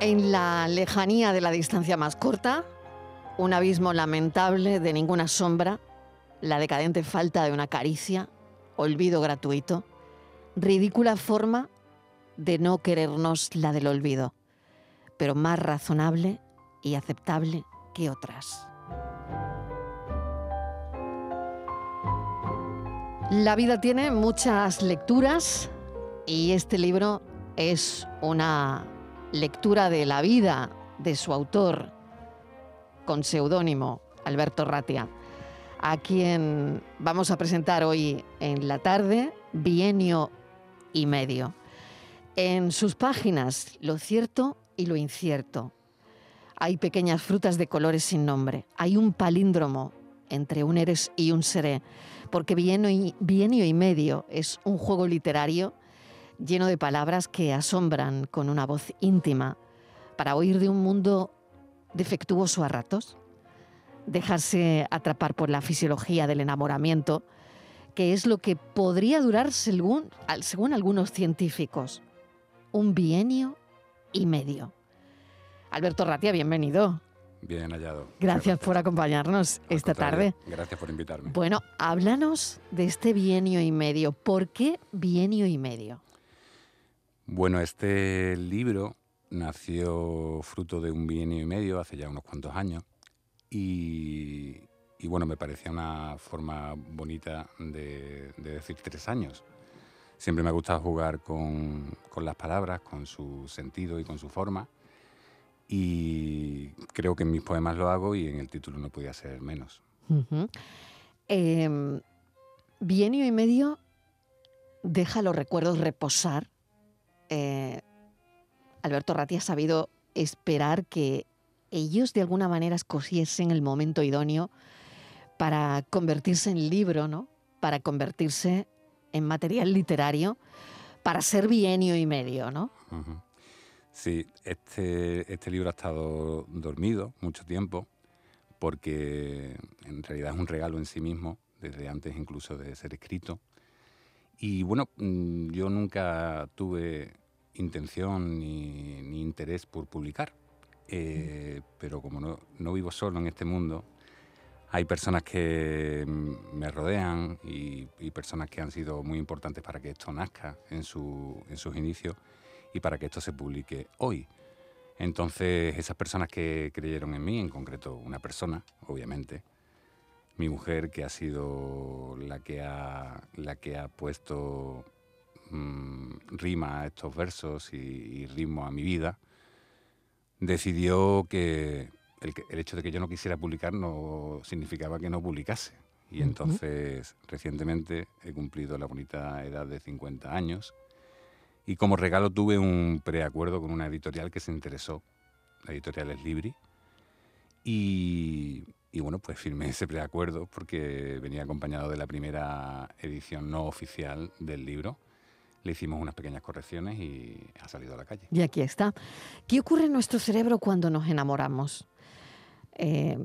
En la lejanía de la distancia más corta, un abismo lamentable de ninguna sombra, la decadente falta de una caricia, olvido gratuito, ridícula forma de no querernos la del olvido, pero más razonable y aceptable que otras. La vida tiene muchas lecturas y este libro es una lectura de la vida de su autor con seudónimo Alberto Ratia, a quien vamos a presentar hoy en la tarde, Bienio y Medio. En sus páginas, lo cierto y lo incierto. Hay pequeñas frutas de colores sin nombre. Hay un palíndromo entre un eres y un seré, porque bienio y, bienio y medio es un juego literario lleno de palabras que asombran con una voz íntima para oír de un mundo defectuoso a ratos, dejarse atrapar por la fisiología del enamoramiento, que es lo que podría durar según, según algunos científicos, un bienio y medio. Alberto Ratia, bienvenido. Bien hallado. Gracias por acompañarnos esta tarde. Gracias por invitarme. Bueno, háblanos de este bienio y medio. ¿Por qué bienio y medio? Bueno, este libro nació fruto de un bienio y medio hace ya unos cuantos años y, bueno, me parecía una forma bonita de, decir tres años. Siempre me ha gustado jugar con, las palabras, con su sentido y con su forma y creo que en mis poemas lo hago y en el título no podía ser menos. Em, bienio y medio deja los recuerdos reposar eh, Alberto Ratti ha sabido esperar que ellos de alguna manera escogiesen el momento idóneo para convertirse en libro, ¿no? Para convertirse en material literario, para ser bienio y medio, ¿no? Sí, este, este libro ha estado dormido mucho tiempo porque en realidad es un regalo en sí mismo, desde antes incluso de ser escrito. Y bueno, mm, yo nunca tuve intención ni, interés por publicar, eh, pero como no, vivo solo en este mundo, hay personas que me rodean y, personas que han sido muy importantes para que esto nazca en, su, en sus inicios y para que esto se publique hoy. Entonces, esas personas que creyeron en mí, en concreto una persona, obviamente, mi mujer, que ha sido la que ha, la que ha puesto mm, rima a estos versos y, ritmo a mi vida, decidió que el, hecho de que yo no quisiera publicar no significaba que no publicase. Y entonces, recientemente he cumplido la bonita edad de 50 años y como regalo tuve un preacuerdo con una editorial que se interesó, la editorial es Libri, y, y bueno, pues firmé ese preacuerdo porque venía acompañado de la primera edición no oficial del libro. Le hicimos unas pequeñas correcciones y ha salido a la calle. Y aquí está. ¿Qué ocurre en nuestro cerebro cuando nos enamoramos? Eh,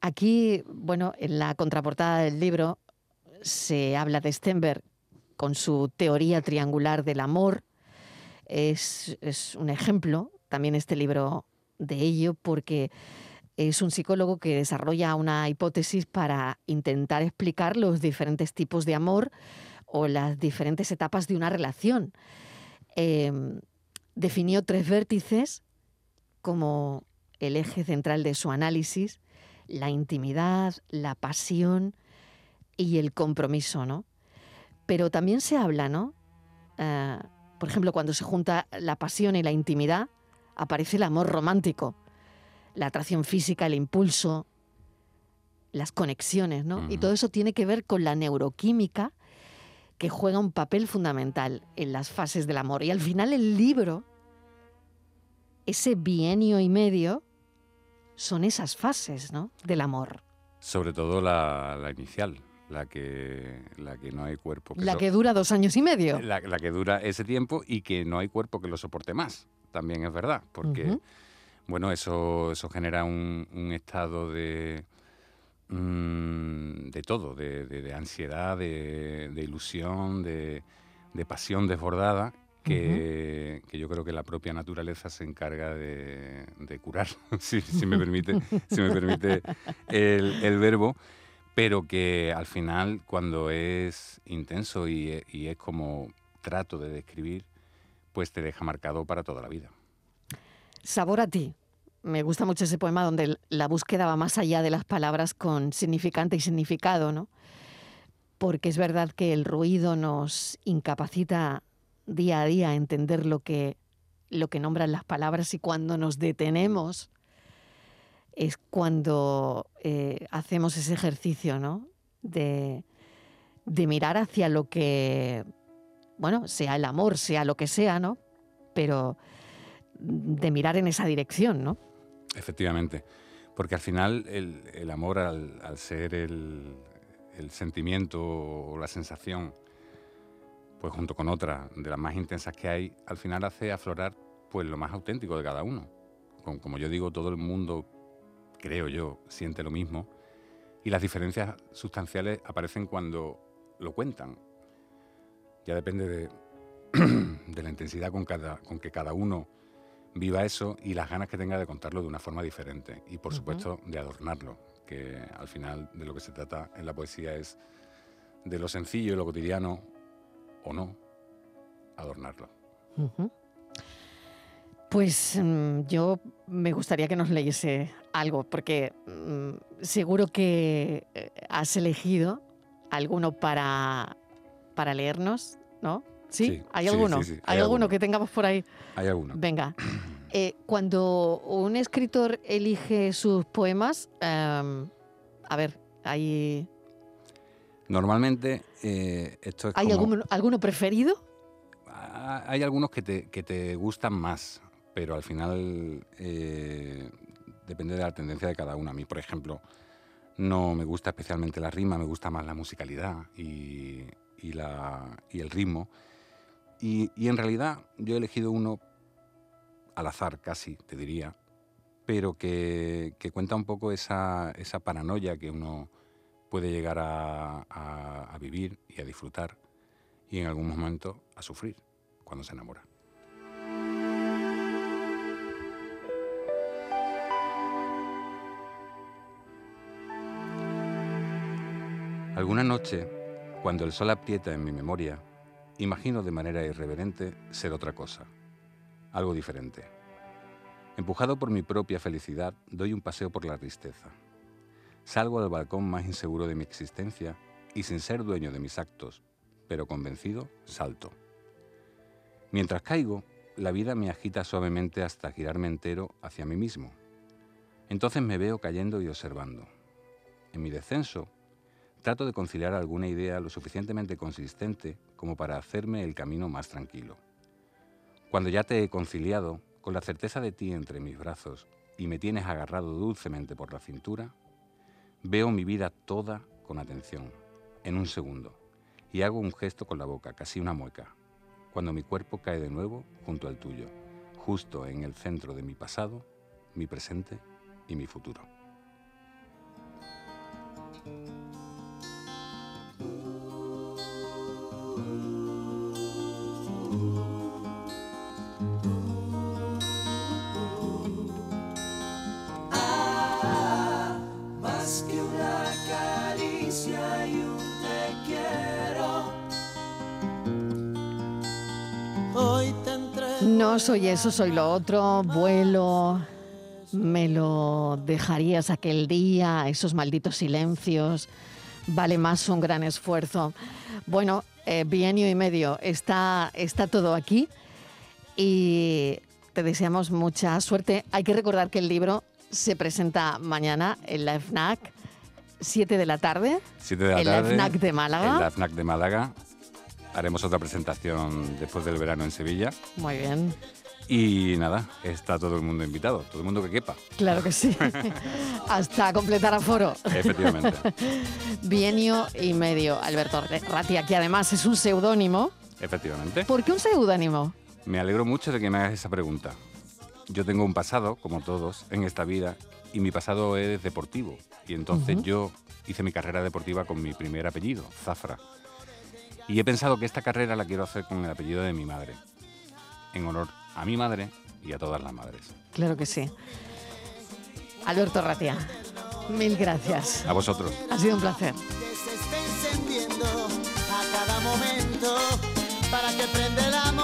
aquí, bueno, en la contraportada del libro se habla de Stenberg con su teoría triangular del amor. Es, es un ejemplo también este libro de ello porque es un psicólogo que desarrolla una hipótesis para intentar explicar los diferentes tipos de amor o las diferentes etapas de una relación. Em, definió tres vértices como el eje central de su análisis, la intimidad, la pasión y el compromiso, ¿no? Pero también se habla, ¿no? Eh, por ejemplo, cuando se junta la pasión y la intimidad, aparece el amor romántico la atracción física, el impulso, las conexiones, ¿no? Y todo eso tiene que ver con la neuroquímica que juega un papel fundamental en las fases del amor. Y al final el libro, ese bienio y medio, son esas fases ¿no? del amor. Sobre todo la, inicial, la que, la que no hay cuerpo. la que dura dos años y medio. La, que dura ese tiempo y que no hay cuerpo que lo soporte más, también es verdad, porque bueno, eso, eso genera un, estado de, mm, de todo, de, ansiedad, de, ilusión, de, pasión desbordada, que, yo creo que la propia naturaleza se encarga de, curar, si, me permite, si me permite el, verbo, pero que al final cuando es intenso y, y es como trato de describir, pues te deja marcado para toda la vida. Sabor a ti. Me gusta mucho ese poema donde la búsqueda va más allá de las palabras con significante y significado, ¿no? Porque es verdad que el ruido nos incapacita día a día a entender lo que, lo que nombran las palabras y cuando nos detenemos es cuando eh, hacemos ese ejercicio, ¿no? De, de mirar hacia lo que, bueno, sea el amor, sea lo que sea, ¿no? Pero de mirar en esa dirección, ¿no? Efectivamente, porque al final el, amor, al, ser el, sentimiento o la sensación, pues junto con otra de las más intensas que hay, al final hace aflorar pues lo más auténtico de cada uno. Como, yo digo, todo el mundo, creo yo, siente lo mismo y las diferencias sustanciales aparecen cuando lo cuentan. Ya depende de, de la intensidad con, cada, con que cada uno viva eso y las ganas que tenga de contarlo de una forma diferente y por supuesto de adornarlo, que al final de lo que se trata en la poesía es de lo sencillo y lo cotidiano o no, adornarlo. Pues mm, yo me gustaría que nos leyese algo, porque mm, seguro que eh, has elegido alguno para, para leernos, ¿no? ¿Sí? ¿Hay alguno? ¿Hay, alguno que tengamos por ahí? Hay alguno. Venga. Eh, cuando un escritor elige sus poemas, em, a ver, hay... Normalmente eh, esto es ¿Hay alguno, preferido? Hay algunos que te, gustan más, pero al final eh, depende de la tendencia de cada uno. A mí, por ejemplo, no me gusta especialmente la rima, me gusta más la musicalidad y, la, y el ritmo. Y, en realidad yo he elegido uno al azar casi, te diría, pero que, cuenta un poco esa, esa, paranoia que uno puede llegar a, vivir y a disfrutar y en algún momento a sufrir cuando se enamora. Alguna noche, cuando el sol aprieta en mi memoria, Imagino de manera irreverente ser otra cosa, algo diferente. Empujado por mi propia felicidad, doy un paseo por la tristeza. Salgo al balcón más inseguro de mi existencia y sin ser dueño de mis actos, pero convencido, salto. Mientras caigo, la vida me agita suavemente hasta girarme entero hacia mí mismo. Entonces me veo cayendo y observando. En mi descenso, trato de conciliar alguna idea lo suficientemente consistente como para hacerme el camino más tranquilo. Cuando ya te he conciliado, con la certeza de ti entre mis brazos y me tienes agarrado dulcemente por la cintura, veo mi vida toda con atención, en un segundo, y hago un gesto con la boca, casi una mueca, cuando mi cuerpo cae de nuevo junto al tuyo, justo en el centro de mi pasado, mi presente y mi futuro. No soy eso, soy lo otro, vuelo, me lo dejarías aquel día, esos malditos silencios, vale más un gran esfuerzo. Bueno, eh, bienio y medio, está, está todo aquí y te deseamos mucha suerte. Hay que recordar que el libro se presenta mañana en la FNAC, 7 de la tarde. 7 de la en tarde. En la FNAC de Málaga. En la FNAC de Málaga haremos otra presentación después del verano en Sevilla. Muy bien. Y nada, está todo el mundo invitado, todo el mundo que quepa. Claro que sí. Hasta completar aforo. Efectivamente. Bienio y medio, Alberto Ratia, que además es un seudónimo. Efectivamente. ¿Por qué un seudónimo? Me alegro mucho de que me hagas esa pregunta. Yo tengo un pasado, como todos, en esta vida, y mi pasado es deportivo. Y entonces yo hice mi carrera deportiva con mi primer apellido, Zafra. Y he pensado que esta carrera la quiero hacer con el apellido de mi madre, en honor a mi madre y a todas las madres. Claro que sí. Alberto Ratia, mil gracias. A vosotros. Ha sido un placer. Que se esté encendiendo a cada momento para que prenda el amor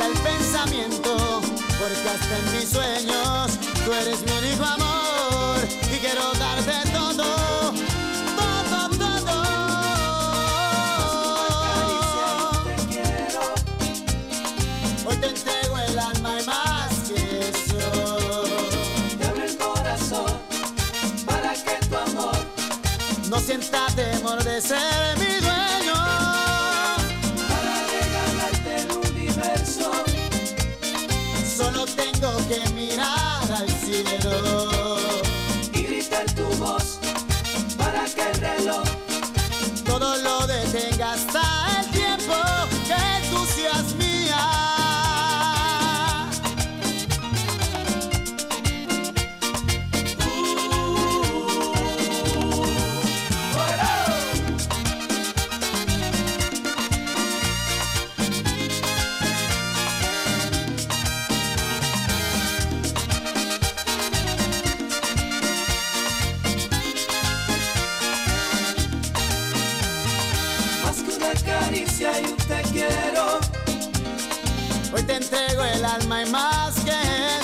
el pensamiento, porque hasta en mis sueños tú eres mi único amor y quiero darte todo. Todo, todo. Hoy te entrego el alma y más que eso. Te abro el corazón para que tu amor No sienta temor de ser y gritar tu voz para que el reloj caricia y un te quiero. Hoy te entrego el alma y más que